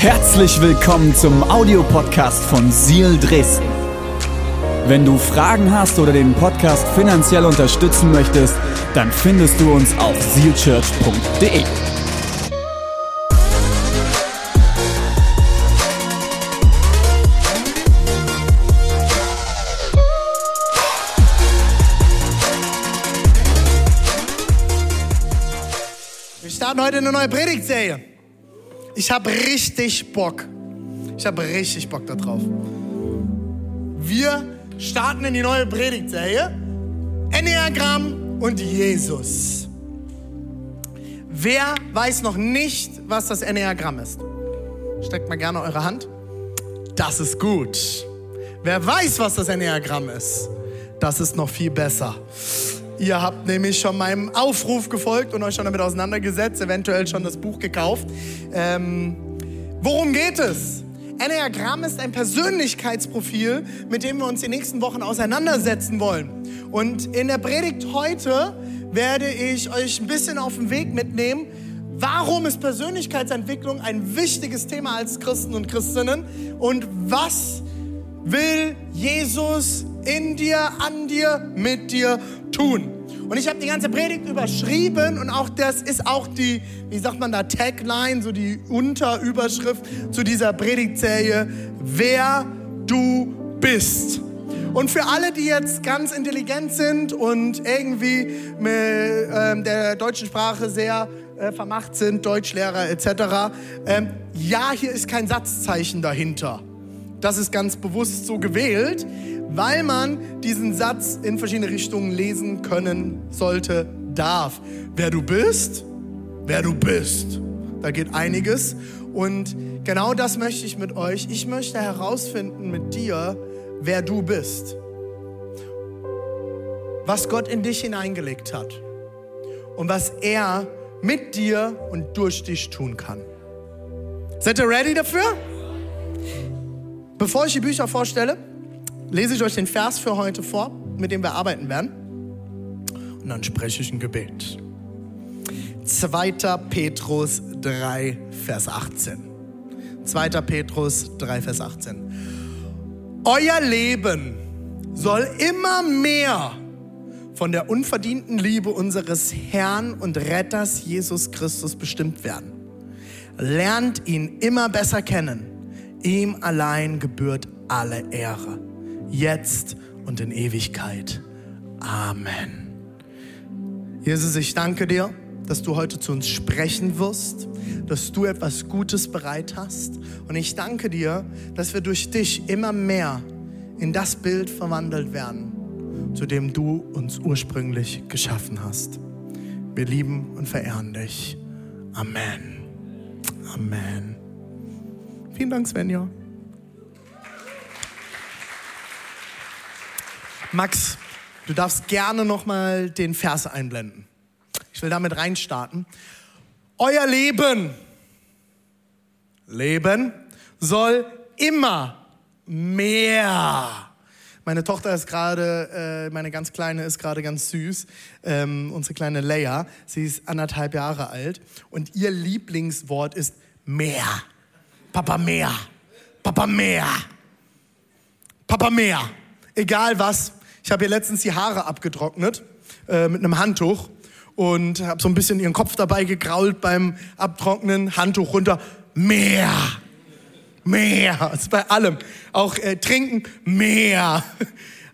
Herzlich willkommen zum Audiopodcast von Seal Dresden. Wenn du Fragen hast oder den Podcast finanziell unterstützen möchtest, dann findest du uns auf sealchurch.de. Wir starten heute eine neue Predigtserie. Ich habe richtig Bock. Ich habe richtig Bock darauf. Wir starten in die neue Predigtserie. Enneagramm und Jesus. Wer weiß noch nicht, was das Enneagramm ist? Steckt mal gerne eure Hand. Das ist gut. Wer weiß, was das Enneagramm ist? Das ist noch viel besser. Ihr habt nämlich schon meinem Aufruf gefolgt und euch schon damit auseinandergesetzt, eventuell schon das Buch gekauft. Ähm, worum geht es? Enneagramm ist ein Persönlichkeitsprofil, mit dem wir uns die nächsten Wochen auseinandersetzen wollen. Und in der Predigt heute werde ich euch ein bisschen auf den Weg mitnehmen. Warum ist Persönlichkeitsentwicklung ein wichtiges Thema als Christen und Christinnen? Und was will Jesus in dir, an dir, mit dir tun? Und ich habe die ganze Predigt überschrieben und auch das ist auch die, wie sagt man da, Tagline, so die Unterüberschrift zu dieser Predigtserie, wer du bist. Und für alle, die jetzt ganz intelligent sind und irgendwie mit ähm, der deutschen Sprache sehr äh, vermacht sind, Deutschlehrer etc., ähm, ja, hier ist kein Satzzeichen dahinter. Das ist ganz bewusst so gewählt, weil man diesen Satz in verschiedene Richtungen lesen können sollte, darf. Wer du bist, wer du bist. Da geht einiges. Und genau das möchte ich mit euch. Ich möchte herausfinden mit dir, wer du bist. Was Gott in dich hineingelegt hat. Und was er mit dir und durch dich tun kann. Seid ihr ready dafür? Bevor ich die Bücher vorstelle, lese ich euch den Vers für heute vor, mit dem wir arbeiten werden. Und dann spreche ich ein Gebet. 2. Petrus 3, Vers 18. 2. Petrus 3, Vers 18. Euer Leben soll immer mehr von der unverdienten Liebe unseres Herrn und Retters Jesus Christus bestimmt werden. Lernt ihn immer besser kennen. Ihm allein gebührt alle Ehre jetzt und in Ewigkeit. Amen. Jesus, ich danke dir, dass du heute zu uns sprechen wirst, dass du etwas Gutes bereit hast. Und ich danke dir, dass wir durch dich immer mehr in das Bild verwandelt werden, zu dem du uns ursprünglich geschaffen hast. Wir lieben und verehren dich. Amen. Amen. Vielen Dank, Svenja. Max, du darfst gerne noch mal den Vers einblenden. Ich will damit reinstarten. Euer Leben, Leben soll immer mehr. Meine Tochter ist gerade, äh, meine ganz kleine ist gerade ganz süß. Ähm, unsere kleine Leia, sie ist anderthalb Jahre alt und ihr Lieblingswort ist mehr. Papa mehr. Papa mehr. Papa mehr. Egal was. Ich habe ihr letztens die Haare abgetrocknet äh, mit einem Handtuch und habe so ein bisschen ihren Kopf dabei gegrault beim Abtrocknen. Handtuch runter. Mehr. Mehr. Das ist bei allem. Auch äh, trinken. Mehr.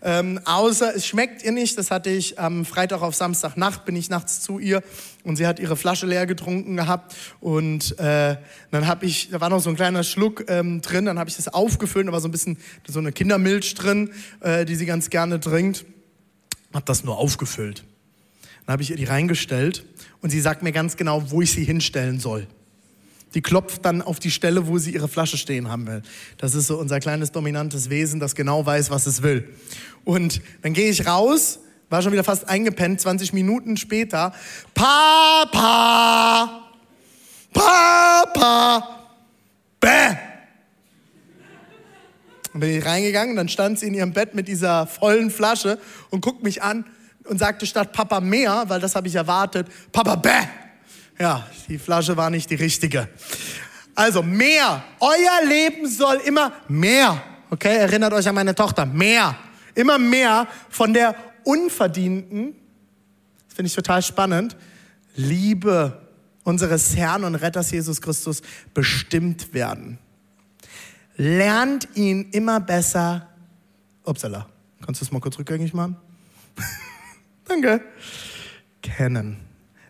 Ähm, außer es schmeckt ihr nicht. Das hatte ich am Freitag auf Samstagnacht, bin ich nachts zu ihr und sie hat ihre Flasche leer getrunken gehabt und äh, dann habe ich, da war noch so ein kleiner Schluck ähm, drin, dann habe ich das aufgefüllt, da war so ein bisschen so eine Kindermilch drin, äh, die sie ganz gerne trinkt. Habe das nur aufgefüllt. Dann habe ich ihr die reingestellt und sie sagt mir ganz genau, wo ich sie hinstellen soll. Die klopft dann auf die Stelle, wo sie ihre Flasche stehen haben will. Das ist so unser kleines dominantes Wesen, das genau weiß, was es will. Und dann gehe ich raus, war schon wieder fast eingepennt, 20 Minuten später. Papa! Papa! Bäh! Und bin ich reingegangen, dann stand sie in ihrem Bett mit dieser vollen Flasche und guckt mich an und sagte statt Papa mehr, weil das habe ich erwartet, Papa bäh. Ja, die Flasche war nicht die richtige. Also mehr. Euer Leben soll immer mehr. Okay, erinnert euch an meine Tochter. Mehr. Immer mehr von der unverdienten, das finde ich total spannend, Liebe unseres Herrn und Retters Jesus Christus bestimmt werden. Lernt ihn immer besser. Upsala. Kannst du es mal kurz rückgängig machen? Danke. Kennen.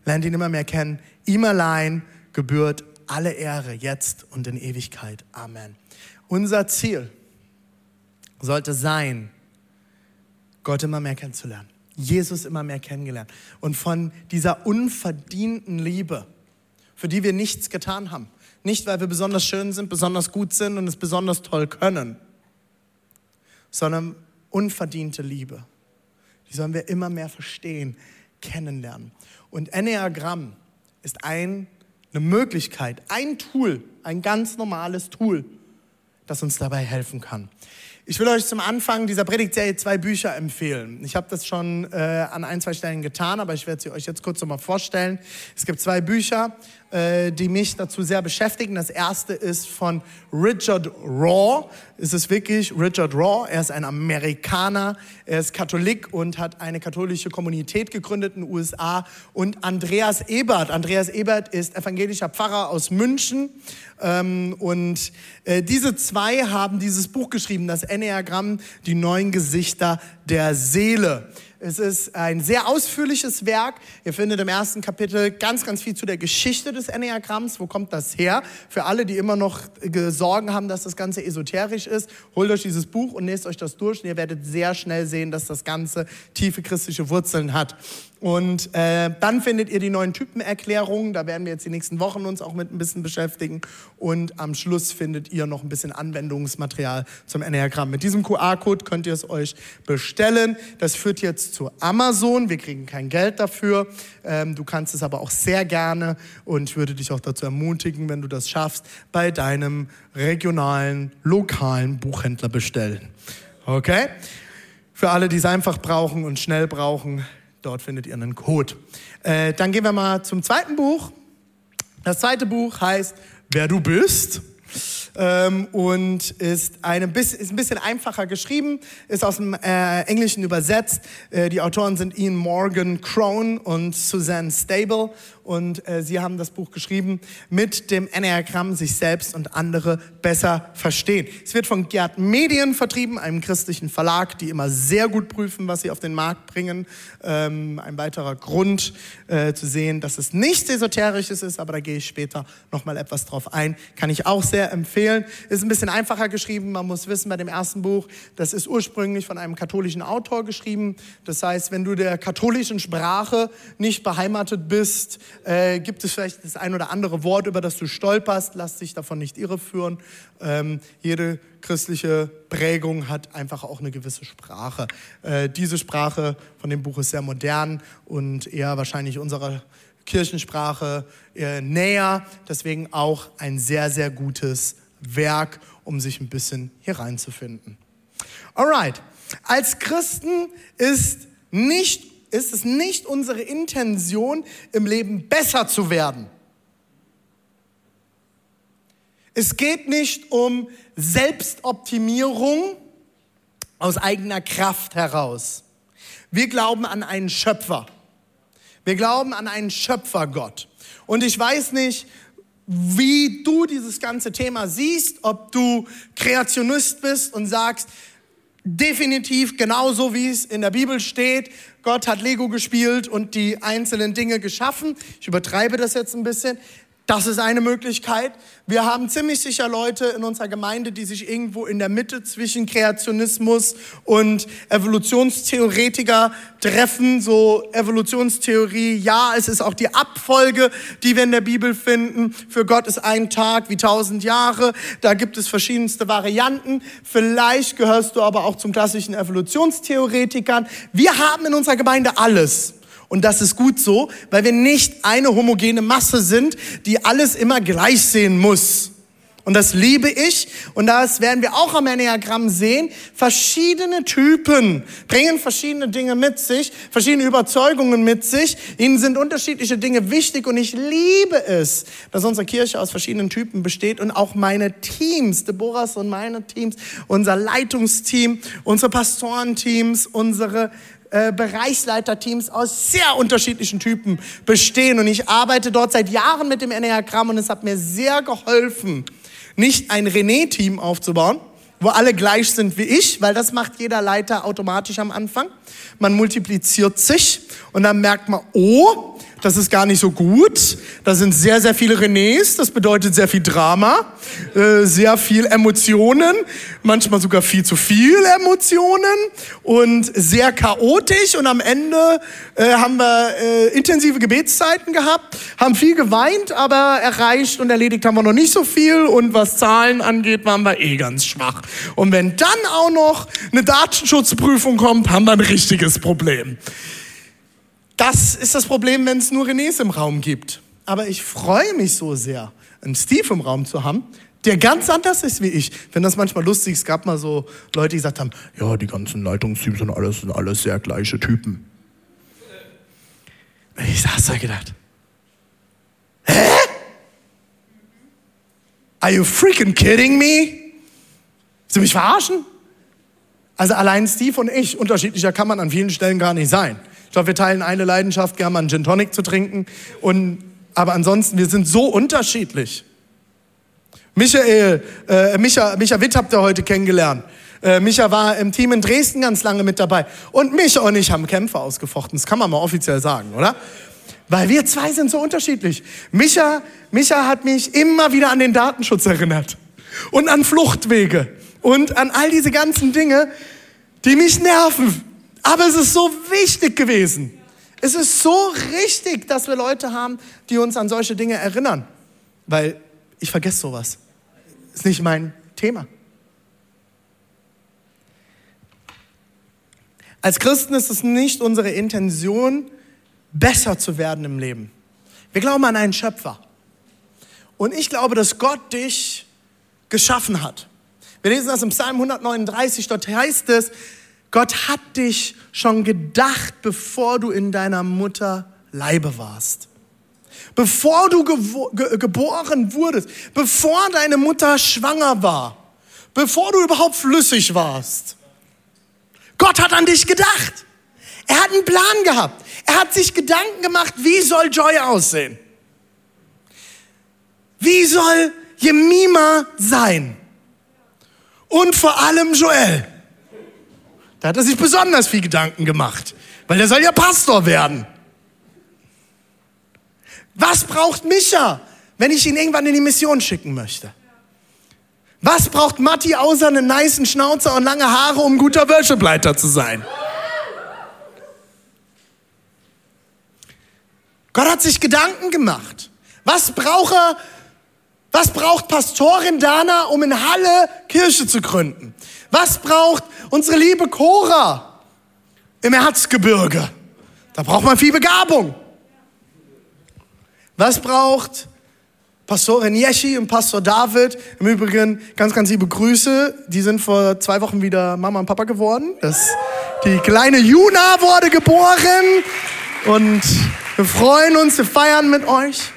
Lernt ihn immer mehr kennen. Ihm allein gebührt alle Ehre jetzt und in Ewigkeit. Amen. Unser Ziel sollte sein, Gott immer mehr kennenzulernen. Jesus immer mehr kennengelernt. Und von dieser unverdienten Liebe, für die wir nichts getan haben. Nicht, weil wir besonders schön sind, besonders gut sind und es besonders toll können, sondern unverdiente Liebe. Die sollen wir immer mehr verstehen, kennenlernen. Und Enneagramm ist ein, eine Möglichkeit, ein Tool, ein ganz normales Tool, das uns dabei helfen kann. Ich will euch zum Anfang dieser Predigtserie zwei Bücher empfehlen. Ich habe das schon äh, an ein, zwei Stellen getan, aber ich werde sie euch jetzt kurz nochmal vorstellen. Es gibt zwei Bücher, die mich dazu sehr beschäftigen. Das erste ist von Richard Raw. Es ist wirklich Richard Raw. Er ist ein Amerikaner, er ist Katholik und hat eine katholische Kommunität gegründet in den USA. Und Andreas Ebert. Andreas Ebert ist evangelischer Pfarrer aus München. Ähm, und äh, diese zwei haben dieses Buch geschrieben, das Enneagramm, die neuen Gesichter der Seele. Es ist ein sehr ausführliches Werk. Ihr findet im ersten Kapitel ganz, ganz viel zu der Geschichte des Enneagramms. Wo kommt das her? Für alle, die immer noch Sorgen haben, dass das Ganze esoterisch ist, holt euch dieses Buch und lest euch das durch und ihr werdet sehr schnell sehen, dass das Ganze tiefe christliche Wurzeln hat. Und äh, dann findet ihr die neuen Typenerklärungen. Da werden wir jetzt die nächsten Wochen uns auch mit ein bisschen beschäftigen. Und am Schluss findet ihr noch ein bisschen Anwendungsmaterial zum Enneagramm. Mit diesem QR-Code könnt ihr es euch bestellen. Das führt jetzt zu Amazon. Wir kriegen kein Geld dafür. Ähm, du kannst es aber auch sehr gerne und ich würde dich auch dazu ermutigen, wenn du das schaffst, bei deinem regionalen, lokalen Buchhändler bestellen. Okay? Für alle, die es einfach brauchen und schnell brauchen, Dort findet ihr einen Code. Äh, dann gehen wir mal zum zweiten Buch. Das zweite Buch heißt Wer du bist ähm, und ist, eine, ist ein bisschen einfacher geschrieben, ist aus dem äh, Englischen übersetzt. Äh, die Autoren sind Ian Morgan Crone und Suzanne Stable und äh, sie haben das Buch geschrieben mit dem Enneagramm sich selbst und andere besser verstehen. Es wird von Gerd Medien vertrieben, einem christlichen Verlag, die immer sehr gut prüfen, was sie auf den Markt bringen. Ähm, ein weiterer Grund äh, zu sehen, dass es nichts Esoterisches ist, aber da gehe ich später nochmal etwas drauf ein. Kann ich auch sehr empfehlen. Ist ein bisschen einfacher geschrieben. Man muss wissen, bei dem ersten Buch, das ist ursprünglich von einem katholischen Autor geschrieben. Das heißt, wenn du der katholischen Sprache nicht beheimatet bist, äh, gibt es vielleicht das ein oder andere Wort, über das du stolperst. Lass dich davon nicht irreführen. Ähm, jede christliche Prägung hat einfach auch eine gewisse Sprache. Äh, diese Sprache von dem Buch ist sehr modern und eher wahrscheinlich unserer Kirchensprache äh, näher. Deswegen auch ein sehr, sehr gutes Werk, um sich ein bisschen hier reinzufinden. Alright. Als Christen ist nicht ist es nicht unsere Intention, im Leben besser zu werden. Es geht nicht um Selbstoptimierung aus eigener Kraft heraus. Wir glauben an einen Schöpfer. Wir glauben an einen Schöpfergott. Und ich weiß nicht, wie du dieses ganze Thema siehst, ob du Kreationist bist und sagst, definitiv genauso wie es in der Bibel steht, Gott hat Lego gespielt und die einzelnen Dinge geschaffen. Ich übertreibe das jetzt ein bisschen. Das ist eine Möglichkeit. Wir haben ziemlich sicher Leute in unserer Gemeinde, die sich irgendwo in der Mitte zwischen Kreationismus und Evolutionstheoretiker treffen. So Evolutionstheorie, ja, es ist auch die Abfolge, die wir in der Bibel finden. Für Gott ist ein Tag wie tausend Jahre. Da gibt es verschiedenste Varianten. Vielleicht gehörst du aber auch zum klassischen Evolutionstheoretikern. Wir haben in unserer Gemeinde alles. Und das ist gut so, weil wir nicht eine homogene Masse sind, die alles immer gleich sehen muss. Und das liebe ich. Und das werden wir auch am Enneagramm sehen. Verschiedene Typen bringen verschiedene Dinge mit sich, verschiedene Überzeugungen mit sich. Ihnen sind unterschiedliche Dinge wichtig. Und ich liebe es, dass unsere Kirche aus verschiedenen Typen besteht und auch meine Teams, Deborahs und meine Teams, unser Leitungsteam, unsere Pastorenteams, unsere äh, Bereichsleiterteams aus sehr unterschiedlichen Typen bestehen. Und ich arbeite dort seit Jahren mit dem Enneagramm und es hat mir sehr geholfen, nicht ein René-Team aufzubauen, wo alle gleich sind wie ich, weil das macht jeder Leiter automatisch am Anfang. Man multipliziert sich und dann merkt man, oh, das ist gar nicht so gut. Da sind sehr, sehr viele Renés, das bedeutet sehr viel Drama, äh, sehr viel Emotionen, manchmal sogar viel zu viel Emotionen und sehr chaotisch. Und am Ende äh, haben wir äh, intensive Gebetszeiten gehabt, haben viel geweint, aber erreicht und erledigt haben wir noch nicht so viel. Und was Zahlen angeht, waren wir eh ganz schwach. Und wenn dann auch noch eine Datenschutzprüfung kommt, haben wir ein richtiges Problem. Das ist das Problem, wenn es nur Renés im Raum gibt. Aber ich freue mich so sehr, einen Steve im Raum zu haben, der ganz anders ist wie ich. Wenn das manchmal lustig ist, gab mal so Leute, die gesagt haben, ja, die ganzen Leitungsteams sind alles, sind alles sehr gleiche Typen. Ich saß da gedacht, hä? Are you freaking kidding me? Willst du mich verarschen? Also allein Steve und ich, unterschiedlicher kann man an vielen Stellen gar nicht sein. Ich glaube, wir teilen eine Leidenschaft, gerne mal einen Gin Tonic zu trinken. Und, aber ansonsten, wir sind so unterschiedlich. Michael, äh, Micha, Micha Witt habt ihr heute kennengelernt. Äh, Micha war im Team in Dresden ganz lange mit dabei. Und Micha und ich haben Kämpfe ausgefochten. Das kann man mal offiziell sagen, oder? Weil wir zwei sind so unterschiedlich. Micha, Micha hat mich immer wieder an den Datenschutz erinnert. Und an Fluchtwege. Und an all diese ganzen Dinge, die mich nerven. Aber es ist so wichtig gewesen. Es ist so richtig, dass wir Leute haben, die uns an solche Dinge erinnern. Weil ich vergesse sowas. Ist nicht mein Thema. Als Christen ist es nicht unsere Intention, besser zu werden im Leben. Wir glauben an einen Schöpfer. Und ich glaube, dass Gott dich geschaffen hat. Wir lesen das im Psalm 139, dort heißt es, Gott hat dich schon gedacht, bevor du in deiner Mutter Leibe warst. Bevor du ge geboren wurdest, bevor deine Mutter schwanger war, bevor du überhaupt flüssig warst. Gott hat an dich gedacht. Er hat einen Plan gehabt. Er hat sich Gedanken gemacht, wie soll Joy aussehen? Wie soll Jemima sein? Und vor allem Joel. Da hat er sich besonders viel Gedanken gemacht, weil der soll ja Pastor werden. Was braucht Micha, wenn ich ihn irgendwann in die Mission schicken möchte? Was braucht Matti außer einen niceen Schnauzer und lange Haare, um guter Worshipleiter zu sein? Gott hat sich Gedanken gemacht. Was braucht er, was braucht Pastorin Dana, um in Halle Kirche zu gründen? Was braucht unsere liebe Cora im Erzgebirge? Da braucht man viel Begabung. Was braucht Pastorin Jeschi und Pastor David? Im Übrigen ganz, ganz liebe Grüße. Die sind vor zwei Wochen wieder Mama und Papa geworden. Das, die kleine Juna wurde geboren. Und wir freuen uns, wir feiern mit euch.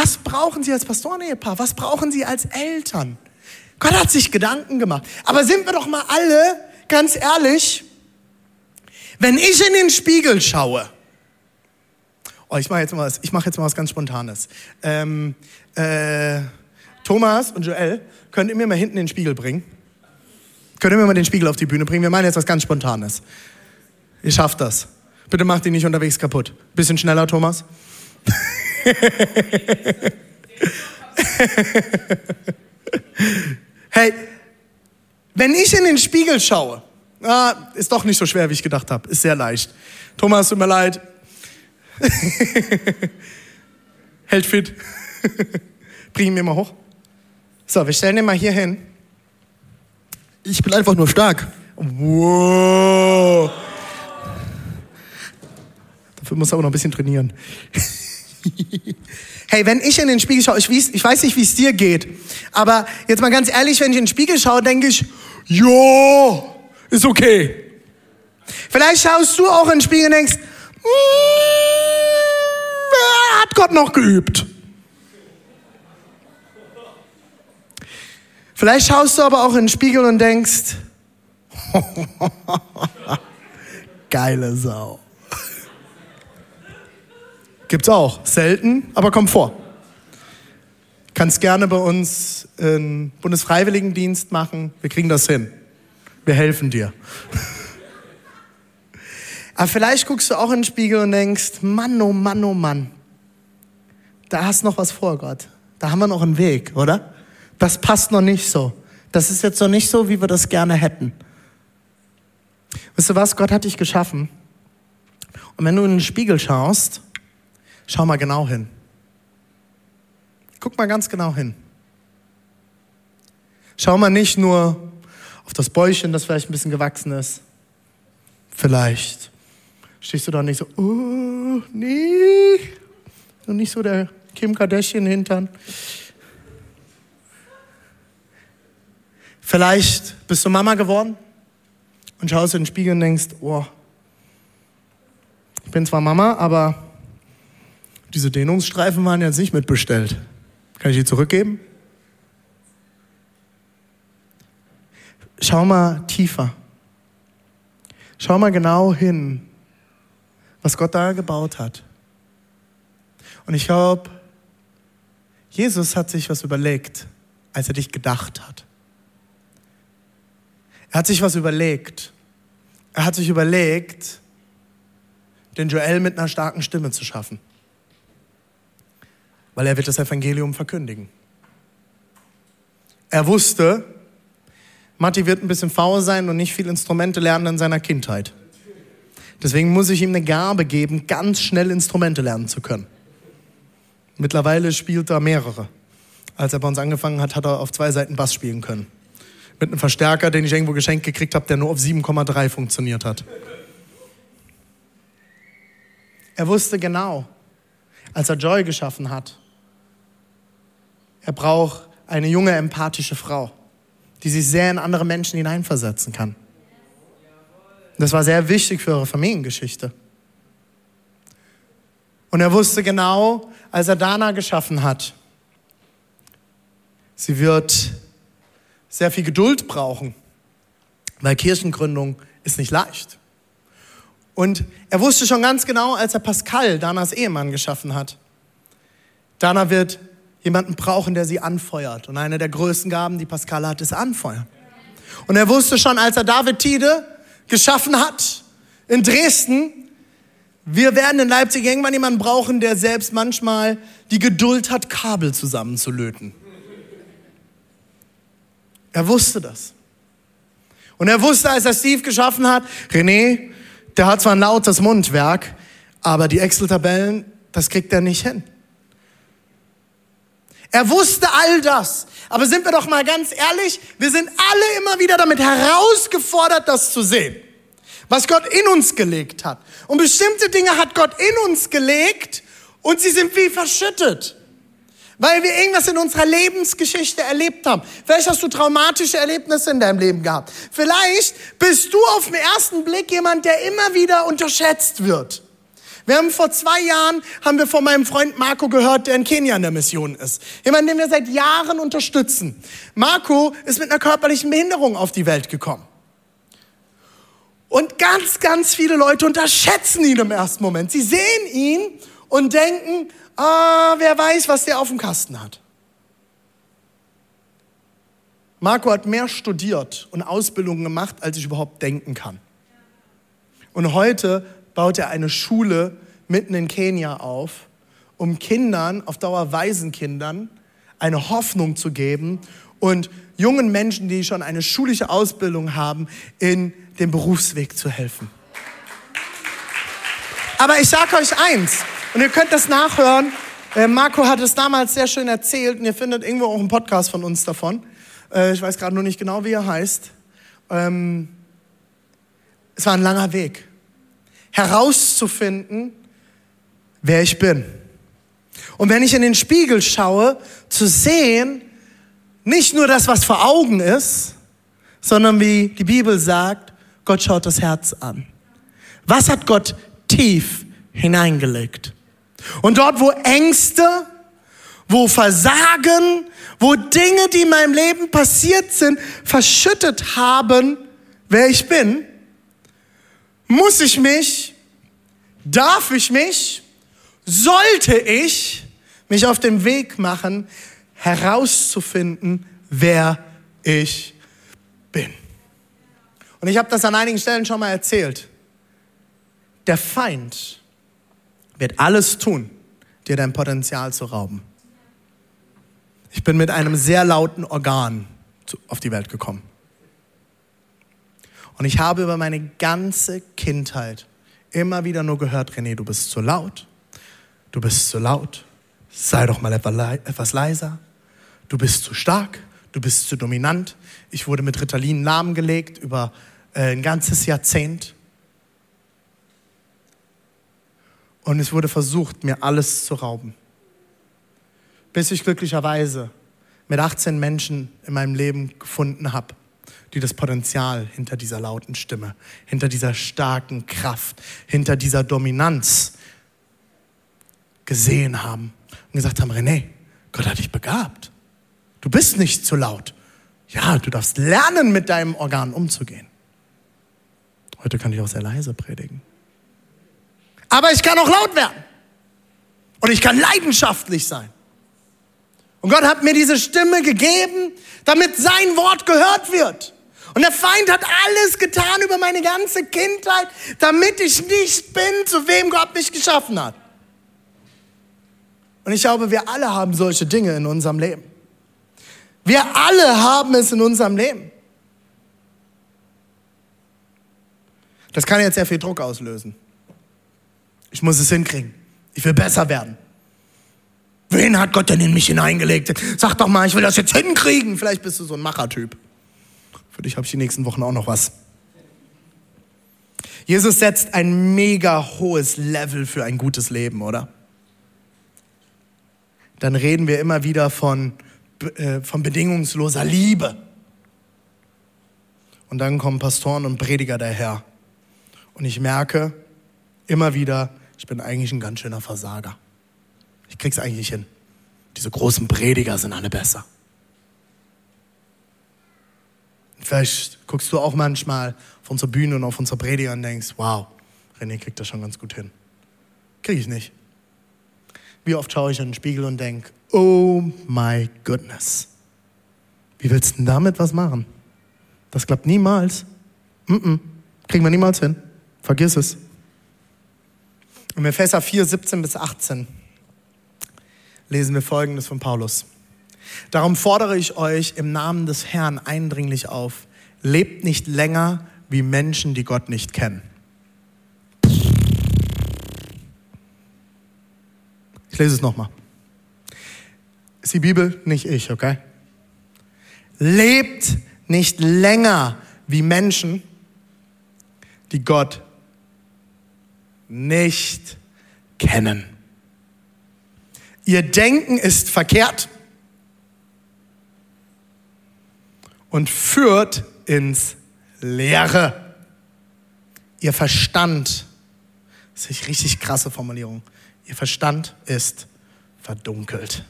Was brauchen Sie als Pastorenehepaar? Was brauchen Sie als Eltern? Gott hat sich Gedanken gemacht. Aber sind wir doch mal alle ganz ehrlich, wenn ich in den Spiegel schaue, oh, ich mache jetzt mal was, ich mache jetzt mal was ganz Spontanes. Ähm, äh, Thomas und Joel, könnt ihr mir mal hinten den Spiegel bringen? Könnt ihr mir mal den Spiegel auf die Bühne bringen? Wir meinen jetzt was ganz Spontanes. Ihr schafft das. Bitte macht ihn nicht unterwegs kaputt. Bisschen schneller, Thomas. hey, wenn ich in den Spiegel schaue, ah, ist doch nicht so schwer, wie ich gedacht habe. Ist sehr leicht. Thomas, tut mir leid. Hält fit. Bring ihn mir mal hoch. So, wir stellen ihn mal hier hin. Ich bin einfach nur stark. Wow. Dafür muss er aber noch ein bisschen trainieren. hey, wenn ich in den Spiegel schaue, ich, ich weiß nicht, wie es dir geht, aber jetzt mal ganz ehrlich, wenn ich in den Spiegel schaue, denke ich, jo, ist okay. Vielleicht schaust du auch in den Spiegel und denkst, hm, hat Gott noch geübt. Vielleicht schaust du aber auch in den Spiegel und denkst, geile Sau. Gibt's auch. Selten, aber kommt vor. Kannst gerne bei uns einen Bundesfreiwilligendienst machen. Wir kriegen das hin. Wir helfen dir. aber vielleicht guckst du auch in den Spiegel und denkst, Mann, oh Mann, oh Mann. Da hast noch was vor, Gott. Da haben wir noch einen Weg, oder? Das passt noch nicht so. Das ist jetzt noch nicht so, wie wir das gerne hätten. Weißt du was? Gott hat dich geschaffen. Und wenn du in den Spiegel schaust, schau mal genau hin. Guck mal ganz genau hin. Schau mal nicht nur auf das Bäuchchen, das vielleicht ein bisschen gewachsen ist. Vielleicht stehst du da nicht so, oh, nee. Und nicht so der Kim Kardashian hintern. Vielleicht bist du Mama geworden und schaust in den Spiegel und denkst, oh, ich bin zwar Mama, aber diese Dehnungsstreifen waren jetzt nicht mitbestellt. Kann ich die zurückgeben? Schau mal tiefer. Schau mal genau hin, was Gott da gebaut hat. Und ich glaube, Jesus hat sich was überlegt, als er dich gedacht hat. Er hat sich was überlegt. Er hat sich überlegt, den Joel mit einer starken Stimme zu schaffen. Weil er wird das Evangelium verkündigen. Er wusste, Matti wird ein bisschen faul sein und nicht viel Instrumente lernen in seiner Kindheit. Deswegen muss ich ihm eine Gabe geben, ganz schnell Instrumente lernen zu können. Mittlerweile spielt er mehrere. Als er bei uns angefangen hat, hat er auf zwei Seiten Bass spielen können mit einem Verstärker, den ich irgendwo geschenkt gekriegt habe, der nur auf 7,3 funktioniert hat. Er wusste genau, als er Joy geschaffen hat, er braucht eine junge, empathische Frau, die sich sehr in andere Menschen hineinversetzen kann. Das war sehr wichtig für eure Familiengeschichte. Und er wusste genau, als er Dana geschaffen hat, sie wird sehr viel Geduld brauchen, weil Kirchengründung ist nicht leicht. Und er wusste schon ganz genau, als er Pascal, Danas Ehemann, geschaffen hat, Dana wird jemanden brauchen, der sie anfeuert. Und eine der größten Gaben, die Pascal hat, ist Anfeuern. Und er wusste schon, als er David Tide geschaffen hat in Dresden, wir werden in Leipzig irgendwann jemanden brauchen, der selbst manchmal die Geduld hat, Kabel zusammenzulöten. Er wusste das. Und er wusste, als er Steve geschaffen hat, René, der hat zwar ein lautes Mundwerk, aber die Excel-Tabellen, das kriegt er nicht hin. Er wusste all das. Aber sind wir doch mal ganz ehrlich, wir sind alle immer wieder damit herausgefordert, das zu sehen. Was Gott in uns gelegt hat. Und bestimmte Dinge hat Gott in uns gelegt und sie sind wie verschüttet weil wir irgendwas in unserer Lebensgeschichte erlebt haben. Vielleicht hast du traumatische Erlebnisse in deinem Leben gehabt. Vielleicht bist du auf den ersten Blick jemand, der immer wieder unterschätzt wird. Wir haben vor zwei Jahren, haben wir von meinem Freund Marco gehört, der in Kenia in der Mission ist. Jemand, den wir seit Jahren unterstützen. Marco ist mit einer körperlichen Behinderung auf die Welt gekommen. Und ganz, ganz viele Leute unterschätzen ihn im ersten Moment. Sie sehen ihn und denken, ah, wer weiß, was der auf dem Kasten hat. Marco hat mehr studiert und Ausbildungen gemacht, als ich überhaupt denken kann. Und heute baut er eine Schule mitten in Kenia auf, um Kindern, auf Dauer Waisenkindern, eine Hoffnung zu geben und jungen Menschen, die schon eine schulische Ausbildung haben, in den Berufsweg zu helfen. Aber ich sage euch eins, und ihr könnt das nachhören. Äh, Marco hat es damals sehr schön erzählt und ihr findet irgendwo auch einen Podcast von uns davon. Äh, ich weiß gerade nur nicht genau, wie er heißt. Ähm, es war ein langer Weg, herauszufinden, wer ich bin. Und wenn ich in den Spiegel schaue, zu sehen, nicht nur das, was vor Augen ist, sondern wie die Bibel sagt, Gott schaut das Herz an. Was hat Gott tief hineingelegt? Und dort, wo Ängste, wo Versagen, wo Dinge, die in meinem Leben passiert sind, verschüttet haben, wer ich bin, muss ich mich, darf ich mich, sollte ich mich auf den Weg machen, herauszufinden, wer ich bin. Und ich habe das an einigen Stellen schon mal erzählt. Der Feind wird alles tun, dir dein Potenzial zu rauben. Ich bin mit einem sehr lauten Organ auf die Welt gekommen. Und ich habe über meine ganze Kindheit immer wieder nur gehört, René, du bist zu laut, du bist zu laut, sei doch mal etwas leiser, du bist zu stark, du bist zu dominant. Ich wurde mit Ritalin lahmgelegt über äh, ein ganzes Jahrzehnt. Und es wurde versucht, mir alles zu rauben. Bis ich glücklicherweise mit 18 Menschen in meinem Leben gefunden habe, die das Potenzial hinter dieser lauten Stimme, hinter dieser starken Kraft, hinter dieser Dominanz gesehen haben und gesagt haben, René, Gott hat dich begabt. Du bist nicht zu laut. Ja, du darfst lernen, mit deinem Organ umzugehen. Heute kann ich auch sehr leise predigen. Aber ich kann auch laut werden. Und ich kann leidenschaftlich sein. Und Gott hat mir diese Stimme gegeben, damit sein Wort gehört wird. Und der Feind hat alles getan über meine ganze Kindheit, damit ich nicht bin, zu wem Gott mich geschaffen hat. Und ich glaube, wir alle haben solche Dinge in unserem Leben. Wir alle haben es in unserem Leben. Das kann jetzt sehr viel Druck auslösen. Ich muss es hinkriegen. Ich will besser werden. Wen hat Gott denn in mich hineingelegt? Sag doch mal, ich will das jetzt hinkriegen. Vielleicht bist du so ein Machertyp. Für dich habe ich die nächsten Wochen auch noch was. Jesus setzt ein mega hohes Level für ein gutes Leben, oder? Dann reden wir immer wieder von, äh, von bedingungsloser Liebe. Und dann kommen Pastoren und Prediger daher. Und ich merke immer wieder, ich bin eigentlich ein ganz schöner Versager. Ich krieg's eigentlich nicht hin. Diese großen Prediger sind alle besser. Vielleicht guckst du auch manchmal auf unsere Bühne und auf unsere Prediger und denkst, wow, René kriegt das schon ganz gut hin. Krieg ich nicht. Wie oft schaue ich in den Spiegel und denke, oh my goodness. Wie willst du denn damit was machen? Das klappt niemals. Mm -mm. Kriegen wir niemals hin. Vergiss es. In Epheser 4, 17 bis 18 lesen wir Folgendes von Paulus. Darum fordere ich euch im Namen des Herrn eindringlich auf, lebt nicht länger wie Menschen, die Gott nicht kennen. Ich lese es nochmal. Ist die Bibel, nicht ich, okay? Lebt nicht länger wie Menschen, die Gott nicht kennen. Ihr Denken ist verkehrt und führt ins Leere. Ihr Verstand, das ist eine richtig krasse Formulierung, ihr Verstand ist verdunkelt.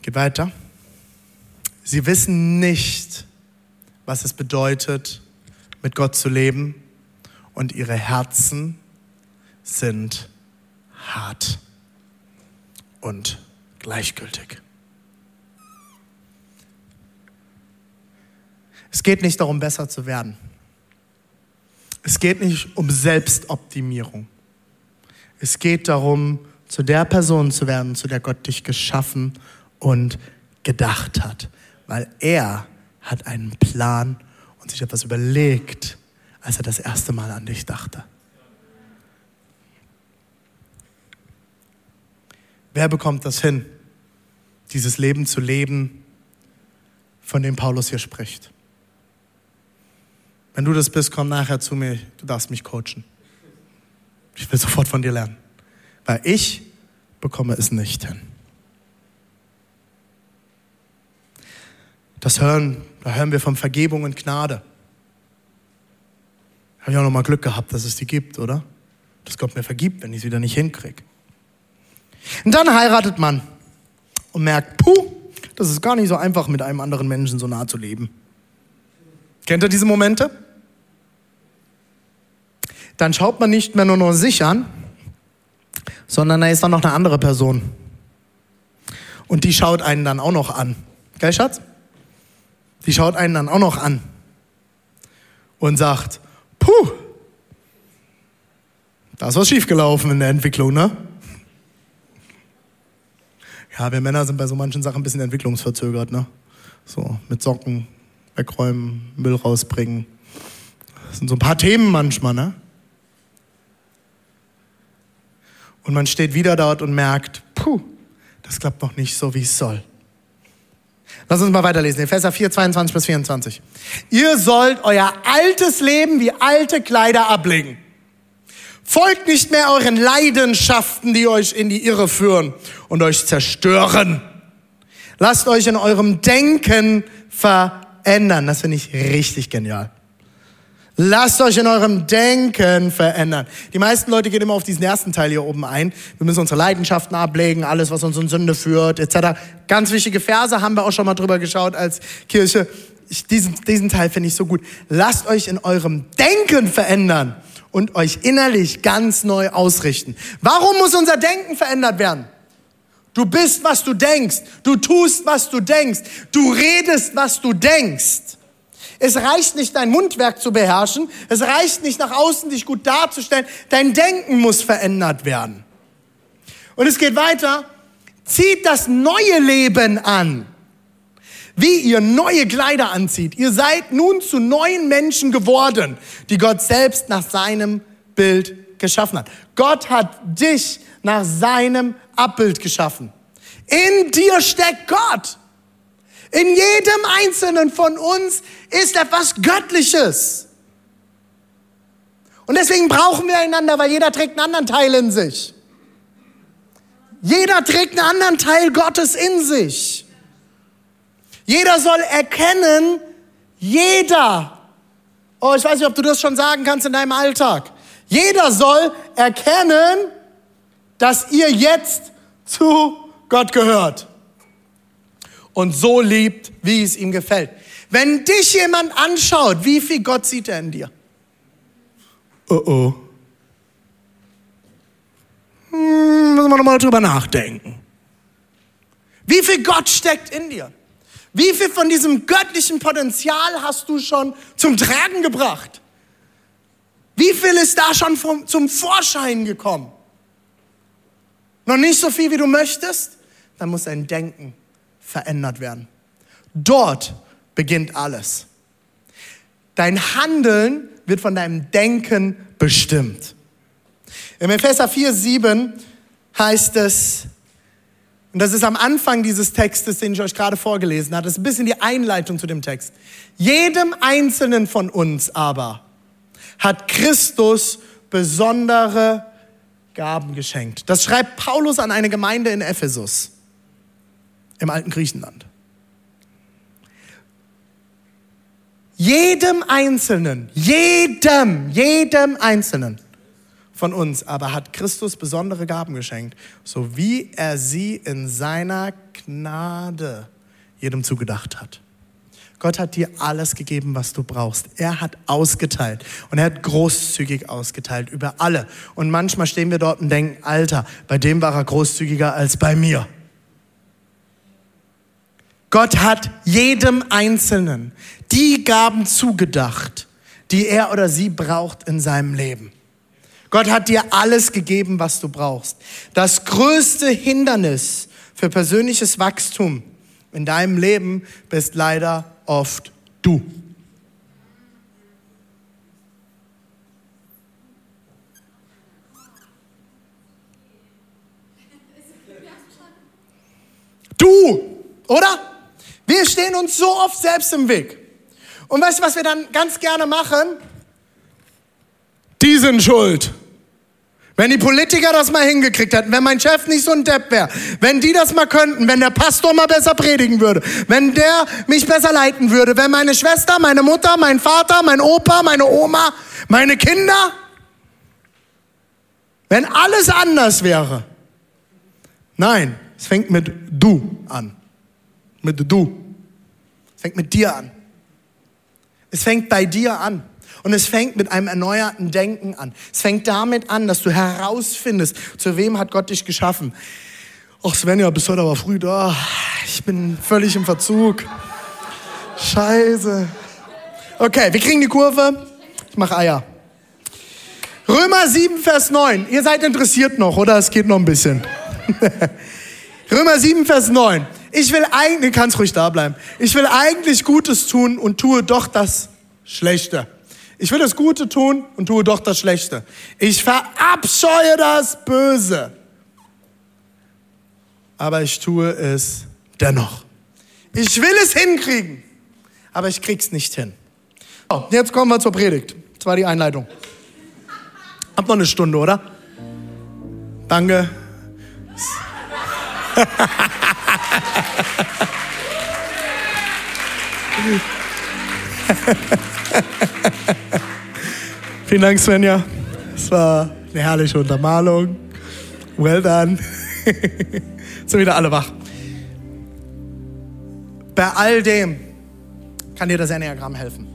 Geht weiter. Sie wissen nicht, was es bedeutet, mit Gott zu leben und ihre Herzen sind hart und gleichgültig. Es geht nicht darum, besser zu werden. Es geht nicht um Selbstoptimierung. Es geht darum, zu der Person zu werden, zu der Gott dich geschaffen und gedacht hat. Weil er hat einen Plan und sich etwas überlegt, als er das erste Mal an dich dachte. Wer bekommt das hin, dieses Leben zu leben, von dem Paulus hier spricht? Wenn du das bist, komm nachher zu mir, du darfst mich coachen. Ich will sofort von dir lernen. Weil ich bekomme es nicht hin. Das hören, da hören wir von Vergebung und Gnade. Habe ich auch noch mal Glück gehabt, dass es die gibt, oder? Dass Gott mir vergibt, wenn ich es wieder nicht hinkriege. Und dann heiratet man und merkt, puh, das ist gar nicht so einfach, mit einem anderen Menschen so nah zu leben. Kennt ihr diese Momente? Dann schaut man nicht mehr nur noch sich an, sondern da ist dann noch eine andere Person. Und die schaut einen dann auch noch an. Gell, Schatz? Die schaut einen dann auch noch an und sagt, puh, da ist was schiefgelaufen in der Entwicklung, ne? Ja, wir Männer sind bei so manchen Sachen ein bisschen entwicklungsverzögert, ne? So, mit Socken wegräumen, Müll rausbringen. Das sind so ein paar Themen manchmal, ne? Und man steht wieder dort und merkt, puh, das klappt noch nicht so, wie es soll. Lass uns mal weiterlesen. Epheser 4, 22 bis 24. Ihr sollt euer altes Leben wie alte Kleider ablegen. Folgt nicht mehr euren Leidenschaften, die euch in die Irre führen und euch zerstören. Lasst euch in eurem Denken verändern. Das finde ich richtig genial. Lasst euch in eurem Denken verändern. Die meisten Leute gehen immer auf diesen ersten Teil hier oben ein. Wir müssen unsere Leidenschaften ablegen, alles, was uns in Sünde führt, etc. Ganz wichtige Verse haben wir auch schon mal drüber geschaut als Kirche. Ich, diesen, diesen Teil finde ich so gut. Lasst euch in eurem Denken verändern und euch innerlich ganz neu ausrichten. Warum muss unser Denken verändert werden? Du bist, was du denkst. Du tust, was du denkst. Du redest, was du denkst. Es reicht nicht, dein Mundwerk zu beherrschen. Es reicht nicht, nach außen dich gut darzustellen. Dein Denken muss verändert werden. Und es geht weiter. Zieht das neue Leben an. Wie ihr neue Kleider anzieht. Ihr seid nun zu neuen Menschen geworden, die Gott selbst nach seinem Bild geschaffen hat. Gott hat dich nach seinem Abbild geschaffen. In dir steckt Gott. In jedem einzelnen von uns ist etwas Göttliches. Und deswegen brauchen wir einander, weil jeder trägt einen anderen Teil in sich. Jeder trägt einen anderen Teil Gottes in sich. Jeder soll erkennen, jeder, oh, ich weiß nicht, ob du das schon sagen kannst in deinem Alltag. Jeder soll erkennen, dass ihr jetzt zu Gott gehört und so liebt, wie es ihm gefällt. Wenn dich jemand anschaut, wie viel Gott sieht er in dir? Oh oh. Hm, müssen wir nochmal drüber nachdenken. Wie viel Gott steckt in dir? Wie viel von diesem göttlichen Potenzial hast du schon zum Tragen gebracht? Wie viel ist da schon vom, zum Vorschein gekommen? Noch nicht so viel, wie du möchtest? Dann muss dein Denken verändert werden. Dort beginnt alles. Dein Handeln wird von deinem Denken bestimmt. Im Epheser 4, 7 heißt es, und das ist am Anfang dieses Textes, den ich euch gerade vorgelesen habe, das ist ein bisschen die Einleitung zu dem Text. Jedem Einzelnen von uns aber hat Christus besondere Gaben geschenkt. Das schreibt Paulus an eine Gemeinde in Ephesus im alten Griechenland. Jedem Einzelnen, jedem, jedem Einzelnen von uns aber hat Christus besondere Gaben geschenkt, so wie er sie in seiner Gnade jedem zugedacht hat. Gott hat dir alles gegeben, was du brauchst. Er hat ausgeteilt und er hat großzügig ausgeteilt über alle. Und manchmal stehen wir dort und denken, Alter, bei dem war er großzügiger als bei mir. Gott hat jedem Einzelnen die Gaben zugedacht, die er oder sie braucht in seinem Leben. Gott hat dir alles gegeben, was du brauchst. Das größte Hindernis für persönliches Wachstum in deinem Leben bist leider oft du. Du, oder? Wir stehen uns so oft selbst im Weg. Und weißt du, was wir dann ganz gerne machen? Die sind schuld. Wenn die Politiker das mal hingekriegt hätten, wenn mein Chef nicht so ein Depp wäre, wenn die das mal könnten, wenn der Pastor mal besser predigen würde, wenn der mich besser leiten würde, wenn meine Schwester, meine Mutter, mein Vater, mein Opa, meine Oma, meine Kinder, wenn alles anders wäre. Nein, es fängt mit du an. Mit du. Es fängt mit dir an. Es fängt bei dir an. Und es fängt mit einem erneuerten Denken an. Es fängt damit an, dass du herausfindest, zu wem hat Gott dich geschaffen. Ach Svenja, bist heute aber früh da. Ich bin völlig im Verzug. Scheiße. Okay, wir kriegen die Kurve. Ich mache Eier. Römer 7, Vers 9. Ihr seid interessiert noch, oder? Es geht noch ein bisschen. Römer 7, Vers 9. Ich will eigentlich, kannst ruhig da bleiben. Ich will eigentlich Gutes tun und tue doch das Schlechte. Ich will das Gute tun und tue doch das Schlechte. Ich verabscheue das Böse. Aber ich tue es dennoch. Ich will es hinkriegen, aber ich krieg's nicht hin. So, jetzt kommen wir zur Predigt. Das war die Einleitung. Hab noch eine Stunde, oder? Danke. Vielen Dank, Svenja. Es war eine herrliche Untermalung. Well done. Sind wieder alle wach. Bei all dem kann dir das Enneagramm helfen.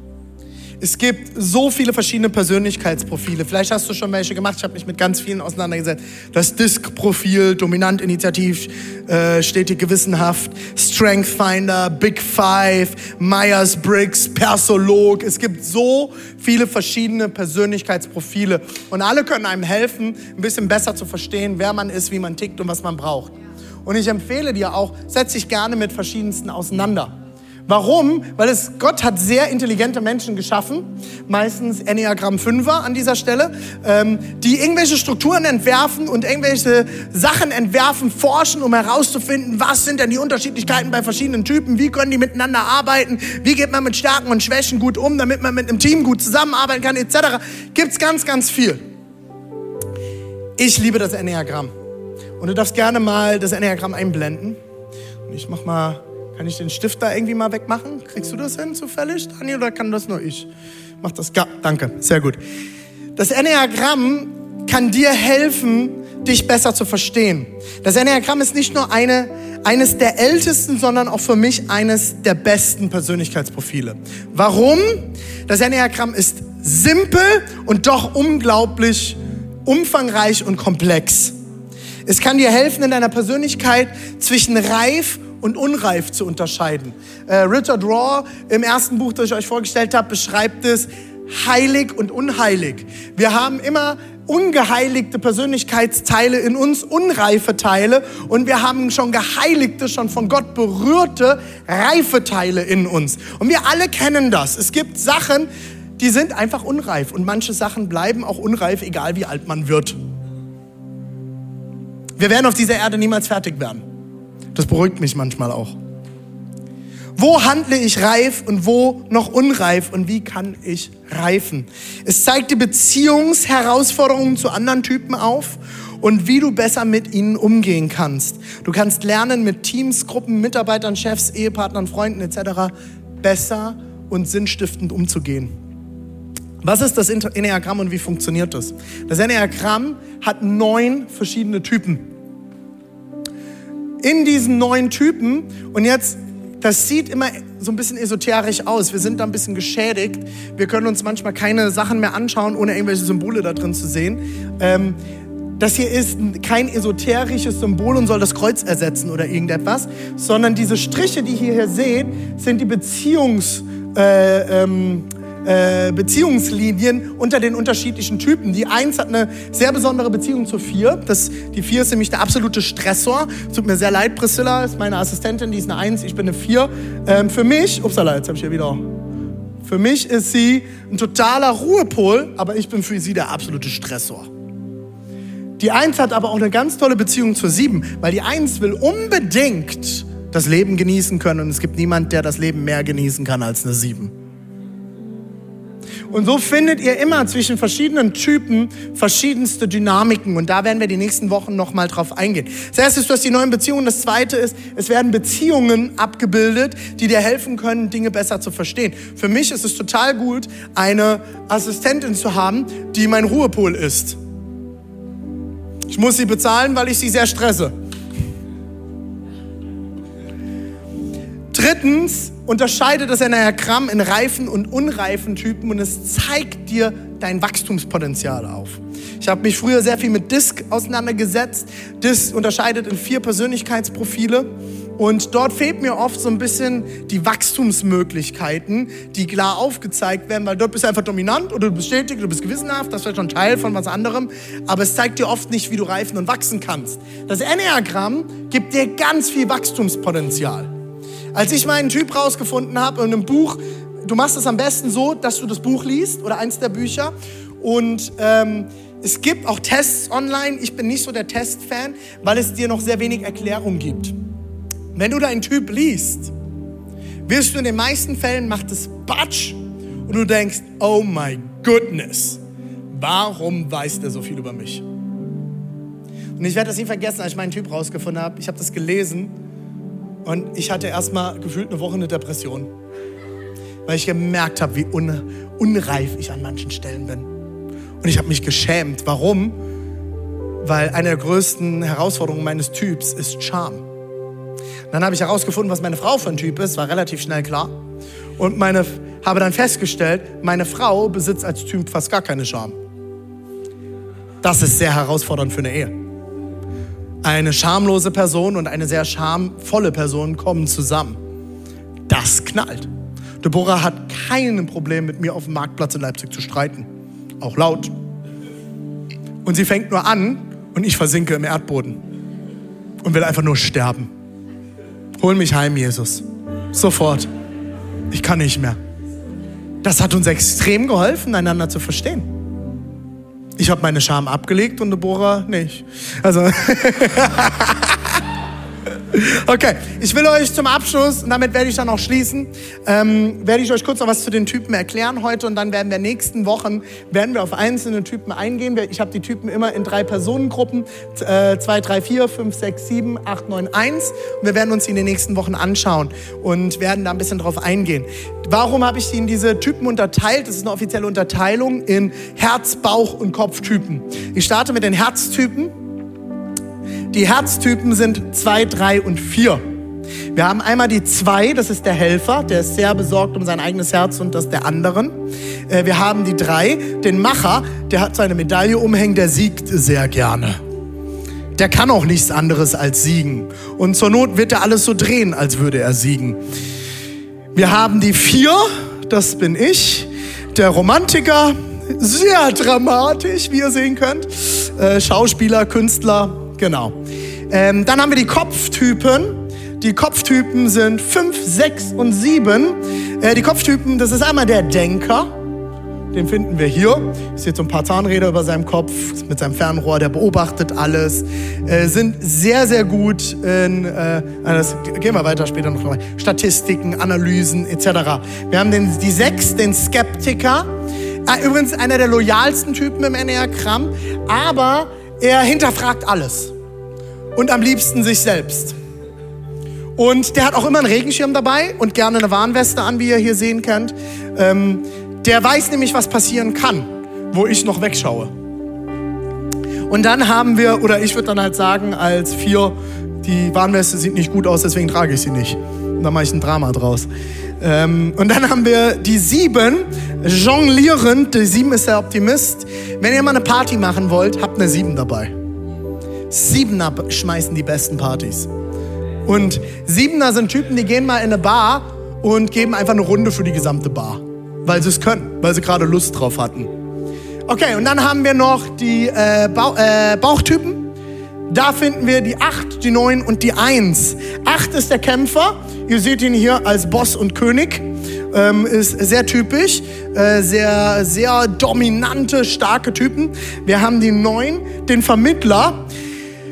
Es gibt so viele verschiedene Persönlichkeitsprofile. Vielleicht hast du schon welche gemacht. Ich habe mich mit ganz vielen auseinandergesetzt. Das Disk-Profil, dominant, initiativ, äh, stetig, gewissenhaft, Strength Finder, Big Five, Myers-Briggs, Persolog. Es gibt so viele verschiedene Persönlichkeitsprofile und alle können einem helfen, ein bisschen besser zu verstehen, wer man ist, wie man tickt und was man braucht. Und ich empfehle dir auch, setz dich gerne mit verschiedensten auseinander. Warum? Weil es, Gott hat sehr intelligente Menschen geschaffen, meistens Enneagramm 5er an dieser Stelle, ähm, die irgendwelche Strukturen entwerfen und irgendwelche Sachen entwerfen, forschen, um herauszufinden, was sind denn die Unterschiedlichkeiten bei verschiedenen Typen, wie können die miteinander arbeiten, wie geht man mit Stärken und Schwächen gut um, damit man mit einem Team gut zusammenarbeiten kann, etc. Gibt es ganz, ganz viel. Ich liebe das Enneagramm. Und du darfst gerne mal das Enneagramm einblenden. Und ich mach mal kann ich den Stift da irgendwie mal wegmachen? Kriegst du das hin zufällig, Daniel, oder kann das nur ich? Mach das. Ja, danke. Sehr gut. Das Enneagramm kann dir helfen, dich besser zu verstehen. Das Enneagramm ist nicht nur eine, eines der ältesten, sondern auch für mich eines der besten Persönlichkeitsprofile. Warum? Das Enneagramm ist simpel und doch unglaublich umfangreich und komplex. Es kann dir helfen, in deiner Persönlichkeit zwischen reif und unreif zu unterscheiden. Äh, Richard Raw im ersten Buch, das ich euch vorgestellt habe, beschreibt es heilig und unheilig. Wir haben immer ungeheiligte Persönlichkeitsteile in uns, unreife Teile und wir haben schon geheiligte, schon von Gott berührte, reife Teile in uns. Und wir alle kennen das. Es gibt Sachen, die sind einfach unreif und manche Sachen bleiben auch unreif, egal wie alt man wird. Wir werden auf dieser Erde niemals fertig werden. Das beruhigt mich manchmal auch. Wo handle ich reif und wo noch unreif und wie kann ich reifen? Es zeigt die Beziehungsherausforderungen zu anderen Typen auf und wie du besser mit ihnen umgehen kannst. Du kannst lernen, mit Teams, Gruppen, Mitarbeitern, Chefs, Ehepartnern, Freunden etc. besser und sinnstiftend umzugehen. Was ist das Enneagramm und wie funktioniert das? Das Enneagramm hat neun verschiedene Typen in diesen neuen Typen. Und jetzt, das sieht immer so ein bisschen esoterisch aus. Wir sind da ein bisschen geschädigt. Wir können uns manchmal keine Sachen mehr anschauen, ohne irgendwelche Symbole da drin zu sehen. Ähm, das hier ist kein esoterisches Symbol und soll das Kreuz ersetzen oder irgendetwas, sondern diese Striche, die ihr hier seht, sind die Beziehungs... Äh, ähm, äh, Beziehungslinien unter den unterschiedlichen Typen. Die Eins hat eine sehr besondere Beziehung zur Vier. Das, die Vier ist nämlich der absolute Stressor. Tut mir sehr leid, Priscilla ist meine Assistentin, die ist eine Eins, ich bin eine Vier. Ähm, für mich, upsala, jetzt habe ich hier wieder für mich ist sie ein totaler Ruhepol, aber ich bin für sie der absolute Stressor. Die Eins hat aber auch eine ganz tolle Beziehung zur Sieben, weil die Eins will unbedingt das Leben genießen können und es gibt niemand, der das Leben mehr genießen kann als eine Sieben. Und so findet ihr immer zwischen verschiedenen Typen verschiedenste Dynamiken. Und da werden wir die nächsten Wochen nochmal drauf eingehen. Das erste ist, du hast die neuen Beziehungen. Das zweite ist, es werden Beziehungen abgebildet, die dir helfen können, Dinge besser zu verstehen. Für mich ist es total gut, eine Assistentin zu haben, die mein Ruhepol ist. Ich muss sie bezahlen, weil ich sie sehr stresse. Drittens unterscheidet das Enneagramm in reifen und unreifen Typen und es zeigt dir dein Wachstumspotenzial auf. Ich habe mich früher sehr viel mit DISC auseinandergesetzt. DISC unterscheidet in vier Persönlichkeitsprofile und dort fehlt mir oft so ein bisschen die Wachstumsmöglichkeiten, die klar aufgezeigt werden, weil dort bist du einfach dominant oder du bist stetig, du bist gewissenhaft, das ist schon Teil von was anderem, aber es zeigt dir oft nicht, wie du reifen und wachsen kannst. Das Enneagramm gibt dir ganz viel Wachstumspotenzial. Als ich meinen Typ rausgefunden habe in einem Buch, du machst es am besten so, dass du das Buch liest oder eins der Bücher und ähm, es gibt auch Tests online. Ich bin nicht so der Testfan, weil es dir noch sehr wenig Erklärung gibt. Wenn du deinen Typ liest, wirst du in den meisten Fällen macht es Batsch und du denkst, oh my goodness, warum weiß der so viel über mich? Und ich werde das nie vergessen, als ich meinen Typ rausgefunden habe. Ich habe das gelesen und ich hatte erstmal gefühlt eine Woche eine Depression, weil ich gemerkt habe, wie un unreif ich an manchen Stellen bin. Und ich habe mich geschämt. Warum? Weil eine der größten Herausforderungen meines Typs ist Charme. Dann habe ich herausgefunden, was meine Frau für ein Typ ist, war relativ schnell klar. Und meine, habe dann festgestellt, meine Frau besitzt als Typ fast gar keine Charme. Das ist sehr herausfordernd für eine Ehe. Eine schamlose Person und eine sehr schamvolle Person kommen zusammen. Das knallt. Deborah hat kein Problem mit mir auf dem Marktplatz in Leipzig zu streiten. Auch laut. Und sie fängt nur an und ich versinke im Erdboden und will einfach nur sterben. Hol mich heim, Jesus. Sofort. Ich kann nicht mehr. Das hat uns extrem geholfen, einander zu verstehen. Ich habe meine Scham abgelegt und Deborah nicht. Also. Okay, ich will euch zum Abschluss, und damit werde ich dann auch schließen, ähm, werde ich euch kurz noch was zu den Typen erklären heute und dann werden wir nächsten Wochen, werden wir auf einzelne Typen eingehen. Ich habe die Typen immer in drei Personengruppen, äh, 2, 3, 4, 5, 6, 7, 8, 9, 1 und wir werden uns die in den nächsten Wochen anschauen und werden da ein bisschen drauf eingehen. Warum habe ich in diese Typen unterteilt? Das ist eine offizielle Unterteilung in Herz, Bauch und Kopftypen. Ich starte mit den Herztypen. Die Herztypen sind 2, 3 und 4. Wir haben einmal die 2, das ist der Helfer, der ist sehr besorgt um sein eigenes Herz und das der anderen. Äh, wir haben die 3, den Macher, der hat seine Medaille umhängen, der siegt sehr gerne. Der kann auch nichts anderes als siegen. Und zur Not wird er alles so drehen, als würde er siegen. Wir haben die 4, das bin ich, der Romantiker, sehr dramatisch, wie ihr sehen könnt. Äh, Schauspieler, Künstler, Genau. Ähm, dann haben wir die Kopftypen. Die Kopftypen sind 5, 6 und 7. Äh, die Kopftypen, das ist einmal der Denker. Den finden wir hier. Ich sehe so ein paar Zahnräder über seinem Kopf mit seinem Fernrohr, der beobachtet alles. Äh, sind sehr, sehr gut in, äh, das gehen wir weiter später noch mal, Statistiken, Analysen etc. Wir haben den, die 6, den Skeptiker. Ah, übrigens einer der loyalsten Typen im Enneagramm, aber er hinterfragt alles und am liebsten sich selbst. Und der hat auch immer einen Regenschirm dabei und gerne eine Warnweste an, wie ihr hier sehen könnt. Ähm, der weiß nämlich, was passieren kann, wo ich noch wegschaue. Und dann haben wir, oder ich würde dann halt sagen, als vier, die Warnweste sieht nicht gut aus, deswegen trage ich sie nicht. Und dann mache ich ein Drama draus. Ähm, und dann haben wir die sieben, jonglierend. Die sieben ist der Optimist. Wenn ihr mal eine Party machen wollt, habt eine sieben dabei. Siebener schmeißen die besten Partys. Und Siebener sind Typen, die gehen mal in eine Bar und geben einfach eine Runde für die gesamte Bar. Weil sie es können, weil sie gerade Lust drauf hatten. Okay, und dann haben wir noch die äh, Bauch, äh, Bauchtypen. Da finden wir die 8, die 9 und die 1. 8 ist der Kämpfer. Ihr seht ihn hier als Boss und König. Ähm, ist sehr typisch. Äh, sehr, sehr dominante, starke Typen. Wir haben die 9, den Vermittler.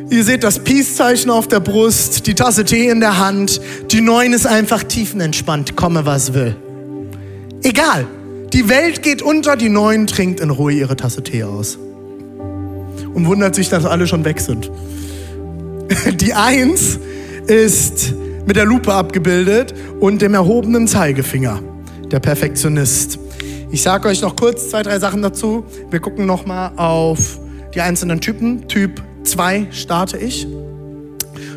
Ihr seht das Peace-Zeichen auf der Brust, die Tasse Tee in der Hand. Die 9 ist einfach tiefenentspannt, komme was will. Egal. Die Welt geht unter, die Neuen trinkt in Ruhe ihre Tasse Tee aus. Und wundert sich, dass alle schon weg sind. Die Eins ist mit der Lupe abgebildet und dem erhobenen Zeigefinger, der Perfektionist. Ich sage euch noch kurz zwei, drei Sachen dazu. Wir gucken nochmal auf die einzelnen Typen. Typ 2 starte ich.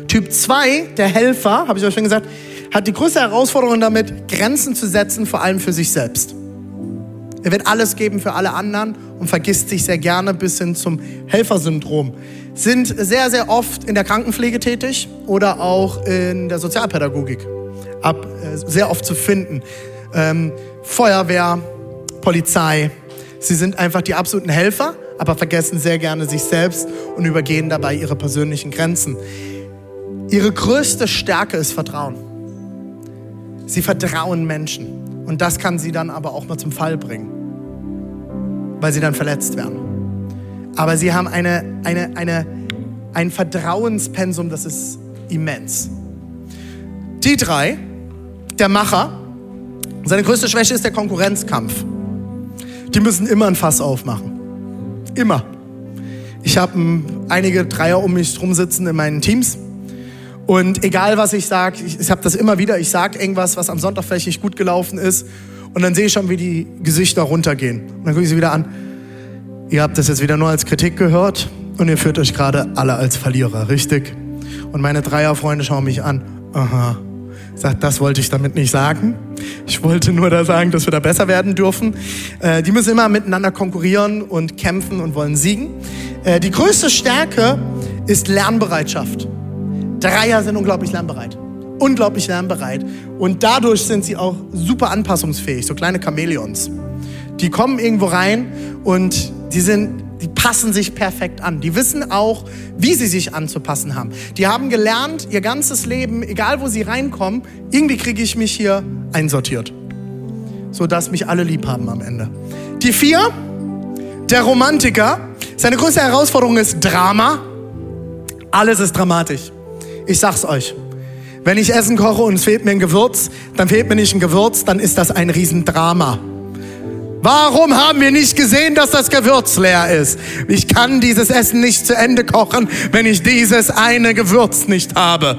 Typ 2, der Helfer, habe ich euch schon gesagt, hat die größte Herausforderung damit, Grenzen zu setzen, vor allem für sich selbst. Er wird alles geben für alle anderen und vergisst sich sehr gerne bis hin zum Helfersyndrom. Sind sehr, sehr oft in der Krankenpflege tätig oder auch in der Sozialpädagogik. Ab, äh, sehr oft zu finden. Ähm, Feuerwehr, Polizei. Sie sind einfach die absoluten Helfer, aber vergessen sehr gerne sich selbst und übergehen dabei ihre persönlichen Grenzen. Ihre größte Stärke ist Vertrauen. Sie vertrauen Menschen. Und das kann sie dann aber auch mal zum Fall bringen, weil sie dann verletzt werden. Aber sie haben eine, eine, eine, ein Vertrauenspensum, das ist immens. Die drei, der Macher, seine größte Schwäche ist der Konkurrenzkampf. Die müssen immer ein Fass aufmachen. Immer. Ich habe einige Dreier um mich drum sitzen in meinen Teams. Und egal was ich sage, ich, ich habe das immer wieder, ich sage irgendwas, was am Sonntag vielleicht nicht gut gelaufen ist. Und dann sehe ich schon, wie die Gesichter runtergehen. Und dann gucke ich sie wieder an. Ihr habt das jetzt wieder nur als Kritik gehört und ihr führt euch gerade alle als Verlierer, richtig? Und meine Dreierfreunde schauen mich an. Aha. Sagt, das wollte ich damit nicht sagen. Ich wollte nur da sagen, dass wir da besser werden dürfen. Äh, die müssen immer miteinander konkurrieren und kämpfen und wollen siegen. Äh, die größte Stärke ist Lernbereitschaft. Dreier sind unglaublich lernbereit. Unglaublich lernbereit. Und dadurch sind sie auch super anpassungsfähig, so kleine Chamäleons. Die kommen irgendwo rein und die sind, die passen sich perfekt an. Die wissen auch, wie sie sich anzupassen haben. Die haben gelernt, ihr ganzes Leben, egal wo sie reinkommen, irgendwie kriege ich mich hier einsortiert. Sodass mich alle lieb haben am Ende. Die vier, der Romantiker. Seine größte Herausforderung ist Drama. Alles ist dramatisch. Ich sag's euch. Wenn ich Essen koche und es fehlt mir ein Gewürz, dann fehlt mir nicht ein Gewürz, dann ist das ein Riesendrama. Warum haben wir nicht gesehen, dass das Gewürz leer ist? Ich kann dieses Essen nicht zu Ende kochen, wenn ich dieses eine Gewürz nicht habe.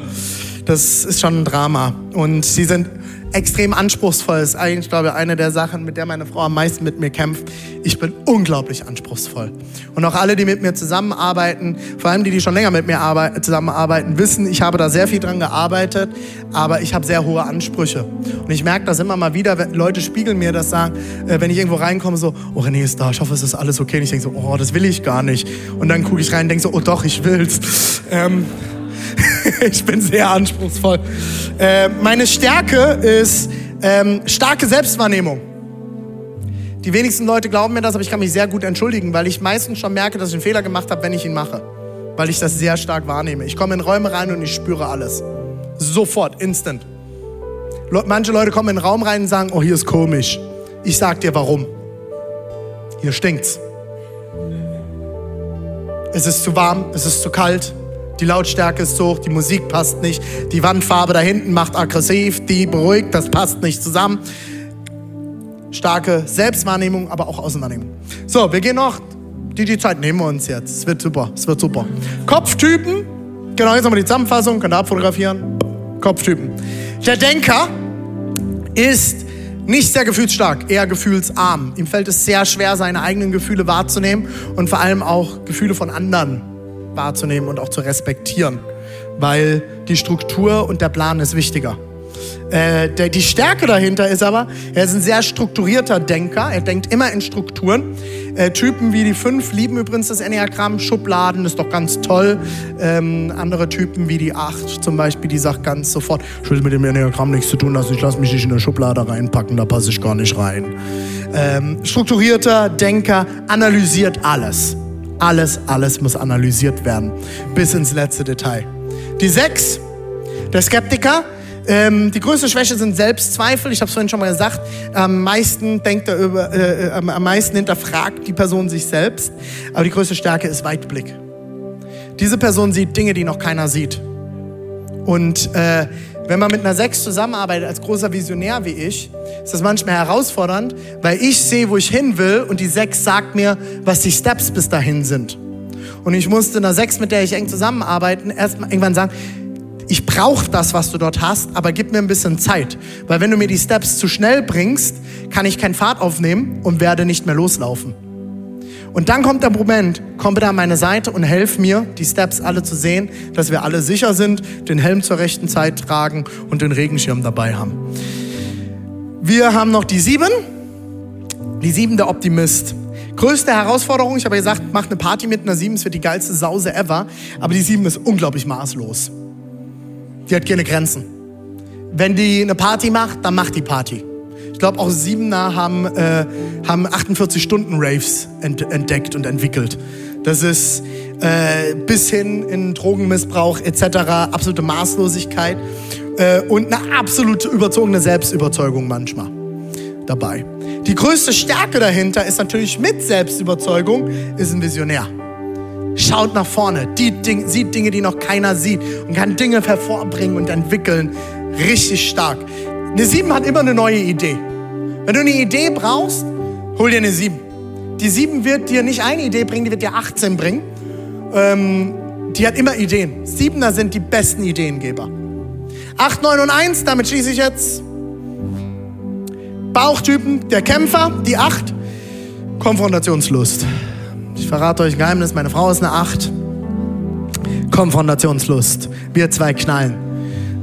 Das ist schon ein Drama. Und sie sind extrem anspruchsvoll. Ist eigentlich, glaube ich, eine der Sachen, mit der meine Frau am meisten mit mir kämpft. Ich bin unglaublich anspruchsvoll. Und auch alle, die mit mir zusammenarbeiten, vor allem die, die schon länger mit mir arbeiten, zusammenarbeiten, wissen, ich habe da sehr viel dran gearbeitet, aber ich habe sehr hohe Ansprüche. Und ich merke das immer mal wieder, wenn Leute spiegeln mir das, sagen, äh, wenn ich irgendwo reinkomme, so, oh René ist da, ich hoffe, es ist alles okay. Und ich denke so, oh, das will ich gar nicht. Und dann gucke ich rein und denke so, oh doch, ich will's. Ähm, ich bin sehr anspruchsvoll. Äh, meine Stärke ist ähm, starke Selbstwahrnehmung. Die wenigsten Leute glauben mir das, aber ich kann mich sehr gut entschuldigen, weil ich meistens schon merke, dass ich einen Fehler gemacht habe, wenn ich ihn mache. Weil ich das sehr stark wahrnehme. Ich komme in Räume rein und ich spüre alles. Sofort, instant. Manche Leute kommen in den Raum rein und sagen, oh, hier ist komisch. Ich sag dir warum. Hier stinkt's. Es ist zu warm, es ist zu kalt, die Lautstärke ist hoch, die Musik passt nicht, die Wandfarbe da hinten macht aggressiv, die beruhigt, das passt nicht zusammen. Starke Selbstwahrnehmung, aber auch Außenwahrnehmung. So, wir gehen noch, die, die Zeit nehmen wir uns jetzt. Es wird super, es wird super. Kopftypen, genau, jetzt nochmal die Zusammenfassung, könnt ihr abfotografieren. Kopftypen. Der Denker ist nicht sehr gefühlsstark, eher gefühlsarm. Ihm fällt es sehr schwer, seine eigenen Gefühle wahrzunehmen und vor allem auch Gefühle von anderen wahrzunehmen und auch zu respektieren, weil die Struktur und der Plan ist wichtiger. Äh, der, die Stärke dahinter ist aber, er ist ein sehr strukturierter Denker. Er denkt immer in Strukturen. Äh, Typen wie die fünf lieben übrigens das Enneagramm. Schubladen ist doch ganz toll. Ähm, andere Typen wie die acht zum Beispiel, die sagt ganz sofort, ich will mit dem Enneagramm nichts zu tun lassen. Ich lasse mich nicht in eine Schublade reinpacken, da passe ich gar nicht rein. Ähm, strukturierter Denker analysiert alles. Alles, alles muss analysiert werden, bis ins letzte Detail. Die sechs, der Skeptiker, ähm, die größte Schwäche sind Selbstzweifel. Ich habe es vorhin schon mal gesagt. Am meisten denkt er über, äh, am meisten hinterfragt die Person sich selbst. Aber die größte Stärke ist Weitblick. Diese Person sieht Dinge, die noch keiner sieht. Und äh, wenn man mit einer 6 zusammenarbeitet, als großer Visionär wie ich, ist das manchmal herausfordernd, weil ich sehe, wo ich hin will und die 6 sagt mir, was die Steps bis dahin sind. Und ich musste einer 6, mit der ich eng zusammenarbeiten, erst mal irgendwann sagen, ich brauche das, was du dort hast, aber gib mir ein bisschen Zeit. Weil wenn du mir die Steps zu schnell bringst, kann ich keinen Fahrt aufnehmen und werde nicht mehr loslaufen. Und dann kommt der Moment, komm bitte an meine Seite und helf mir, die Steps alle zu sehen, dass wir alle sicher sind, den Helm zur rechten Zeit tragen und den Regenschirm dabei haben. Wir haben noch die sieben. Die sieben der Optimist. Größte Herausforderung, ich habe gesagt, mach eine Party mit einer sieben, es wird die geilste Sause ever. Aber die sieben ist unglaublich maßlos. Die hat keine Grenzen. Wenn die eine Party macht, dann macht die Party. Ich glaube, auch Siebener haben, äh, haben 48-Stunden-Raves ent entdeckt und entwickelt. Das ist äh, bis hin in Drogenmissbrauch etc., absolute Maßlosigkeit äh, und eine absolute überzogene Selbstüberzeugung manchmal dabei. Die größte Stärke dahinter ist natürlich mit Selbstüberzeugung, ist ein Visionär. Schaut nach vorne, Ding, sieht Dinge, die noch keiner sieht und kann Dinge hervorbringen und entwickeln. Richtig stark. Eine 7 hat immer eine neue Idee. Wenn du eine Idee brauchst, hol dir eine 7. Die 7 wird dir nicht eine Idee bringen, die wird dir 18 bringen. Ähm, die hat immer Ideen. Siebener sind die besten Ideengeber. 8, 9 und 1, damit schließe ich jetzt. Bauchtypen, der Kämpfer, die 8. Konfrontationslust. Ich verrate euch ein Geheimnis, meine Frau ist eine 8. Konfrontationslust. Wir zwei knallen.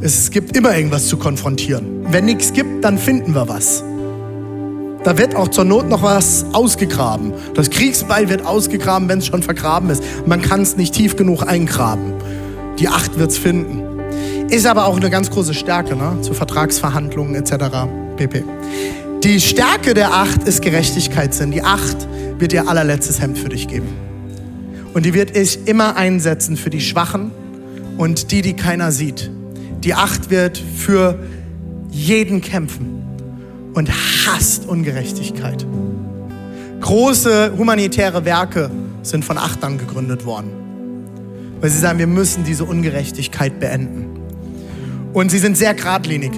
Es gibt immer irgendwas zu konfrontieren. Wenn nichts gibt, dann finden wir was. Da wird auch zur Not noch was ausgegraben. Das Kriegsbeil wird ausgegraben, wenn es schon vergraben ist. Man kann es nicht tief genug eingraben. Die Acht wird es finden. Ist aber auch eine ganz große Stärke, ne? zu Vertragsverhandlungen etc. pp. Die Stärke der Acht ist Gerechtigkeitssinn. Die Acht wird ihr allerletztes Hemd für dich geben. Und die wird ich immer einsetzen für die Schwachen und die, die keiner sieht. Die Acht wird für jeden kämpfen und hasst Ungerechtigkeit. Große humanitäre Werke sind von Achtern gegründet worden, weil sie sagen, wir müssen diese Ungerechtigkeit beenden. Und sie sind sehr geradlinig.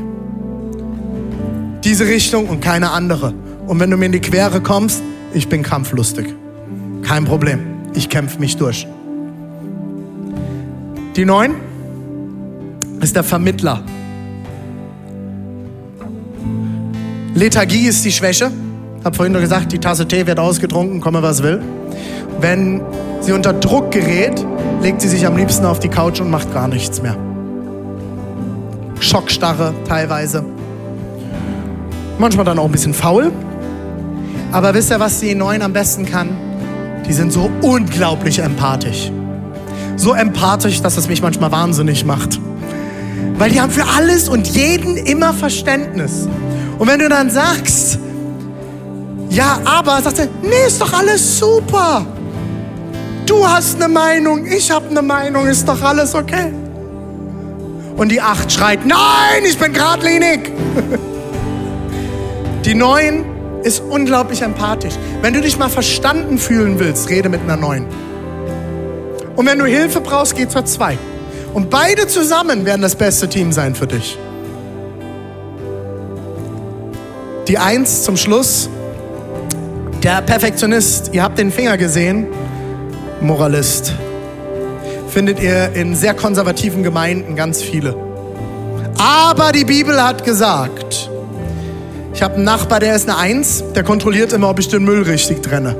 Diese Richtung und keine andere. Und wenn du mir in die Quere kommst, ich bin kampflustig. Kein Problem. Ich kämpfe mich durch. Die Neun ist der Vermittler. Lethargie ist die Schwäche. Hab vorhin nur gesagt, die Tasse Tee wird ausgetrunken, komme was will. Wenn sie unter Druck gerät, legt sie sich am liebsten auf die Couch und macht gar nichts mehr. Schockstarre teilweise. Manchmal dann auch ein bisschen faul. Aber wisst ihr, was die Neuen am besten kann? Die sind so unglaublich empathisch. So empathisch, dass es mich manchmal wahnsinnig macht. Weil die haben für alles und jeden immer Verständnis. Und wenn du dann sagst, ja, aber, sagt er, nee, ist doch alles super. Du hast eine Meinung, ich habe eine Meinung, ist doch alles okay. Und die Acht schreit, nein, ich bin geradlinig. Die Neun ist unglaublich empathisch. Wenn du dich mal verstanden fühlen willst, rede mit einer Neun. Und wenn du Hilfe brauchst, geh zur Zwei. Und beide zusammen werden das beste Team sein für dich. Die Eins zum Schluss. Der Perfektionist, ihr habt den Finger gesehen. Moralist. Findet ihr in sehr konservativen Gemeinden ganz viele. Aber die Bibel hat gesagt, ich habe einen Nachbar, der ist eine Eins, der kontrolliert immer, ob ich den Müll richtig trenne.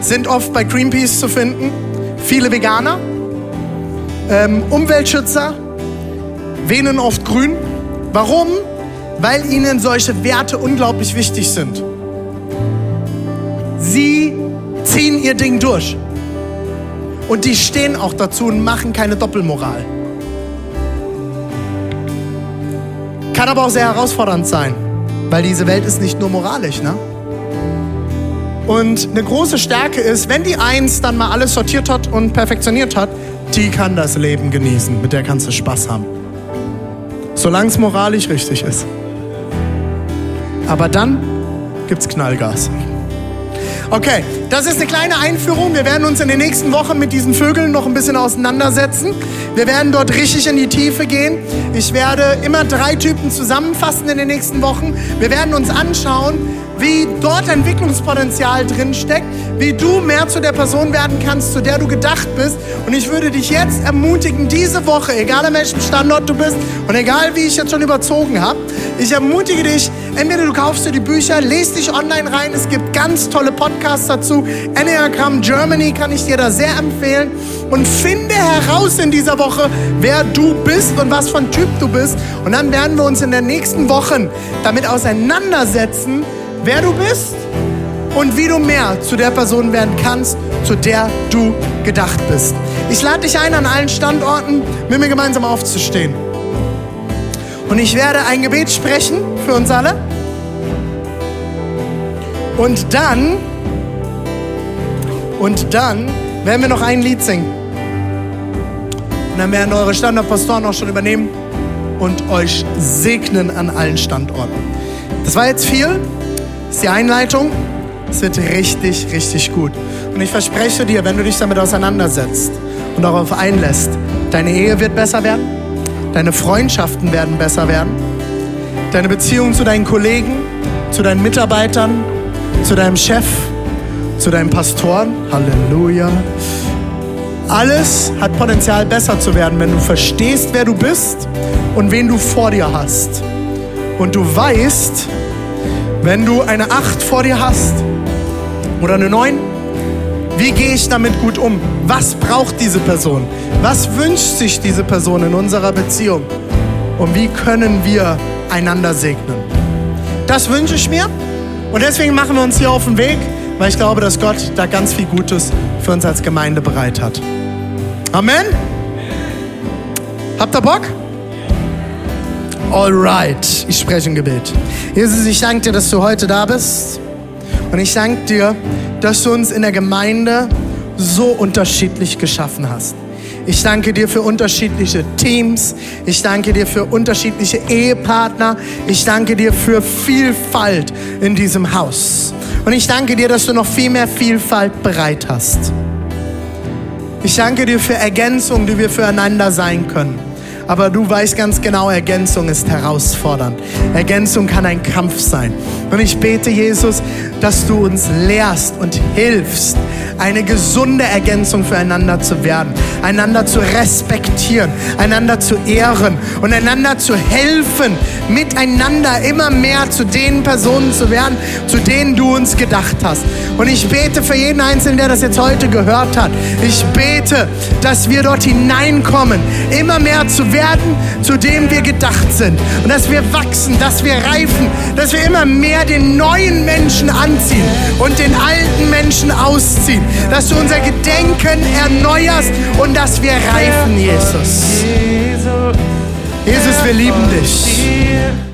Sind oft bei Greenpeace zu finden. Viele Veganer, ähm, Umweltschützer, wählen oft grün. Warum? Weil ihnen solche Werte unglaublich wichtig sind. Sie ziehen ihr Ding durch. Und die stehen auch dazu und machen keine Doppelmoral. Kann aber auch sehr herausfordernd sein, weil diese Welt ist nicht nur moralisch, ne? Und eine große Stärke ist, wenn die Eins dann mal alles sortiert hat und perfektioniert hat, die kann das Leben genießen, mit der kannst du Spaß haben. Solange es moralisch richtig ist. Aber dann gibt's Knallgas. Okay, das ist eine kleine Einführung. Wir werden uns in den nächsten Wochen mit diesen Vögeln noch ein bisschen auseinandersetzen. Wir werden dort richtig in die Tiefe gehen. Ich werde immer drei Typen zusammenfassen in den nächsten Wochen. Wir werden uns anschauen, wie dort Entwicklungspotenzial drin steckt, wie du mehr zu der Person werden kannst, zu der du gedacht bist. Und ich würde dich jetzt ermutigen, diese Woche, egal an welchem Standort du bist und egal wie ich jetzt schon überzogen habe, ich ermutige dich, entweder du kaufst dir die Bücher, lest dich online rein, es gibt ganz tolle Podcasts dazu. Enneagram Germany kann ich dir da sehr empfehlen und finde heraus in dieser Woche, wer du bist und was für ein Typ du bist. Und dann werden wir uns in den nächsten Wochen damit auseinandersetzen, wer du bist und wie du mehr zu der Person werden kannst, zu der du gedacht bist. Ich lade dich ein, an allen Standorten mit mir gemeinsam aufzustehen. Und ich werde ein Gebet sprechen für uns alle. Und dann, und dann werden wir noch ein Lied singen. Und dann werden eure Standortpastoren auch schon übernehmen und euch segnen an allen Standorten. Das war jetzt viel. Das ist die Einleitung. Es wird richtig, richtig gut. Und ich verspreche dir, wenn du dich damit auseinandersetzt und darauf einlässt, deine Ehe wird besser werden, deine Freundschaften werden besser werden, deine Beziehung zu deinen Kollegen, zu deinen Mitarbeitern, zu deinem Chef, zu deinen Pastoren. Halleluja. Alles hat Potenzial besser zu werden, wenn du verstehst, wer du bist und wen du vor dir hast. Und du weißt, wenn du eine Acht vor dir hast oder eine Neun, wie gehe ich damit gut um? Was braucht diese Person? Was wünscht sich diese Person in unserer Beziehung? Und wie können wir einander segnen? Das wünsche ich mir. Und deswegen machen wir uns hier auf den Weg, weil ich glaube, dass Gott da ganz viel Gutes für uns als Gemeinde bereit hat. Amen. Habt ihr Bock? Alright, ich spreche ein Gebet. Jesus, ich danke dir, dass du heute da bist. Und ich danke dir, dass du uns in der Gemeinde so unterschiedlich geschaffen hast. Ich danke dir für unterschiedliche Teams. Ich danke dir für unterschiedliche Ehepartner. Ich danke dir für Vielfalt in diesem Haus. Und ich danke dir, dass du noch viel mehr Vielfalt bereit hast. Ich danke dir für Ergänzungen, die wir füreinander sein können. Aber du weißt ganz genau, Ergänzung ist herausfordernd. Ergänzung kann ein Kampf sein. Und ich bete, Jesus, dass du uns lehrst und hilfst, eine gesunde Ergänzung füreinander zu werden, einander zu respektieren, einander zu ehren und einander zu helfen, miteinander immer mehr zu den Personen zu werden, zu denen du uns gedacht hast. Und ich bete für jeden Einzelnen, der das jetzt heute gehört hat. Ich bete, dass wir dort hineinkommen, immer mehr zu werden, zu dem wir gedacht sind. Und dass wir wachsen, dass wir reifen, dass wir immer mehr den neuen Menschen anziehen und den alten Menschen ausziehen. Dass du unser Gedenken erneuerst und dass wir reifen, Jesus. Jesus, wir lieben dich.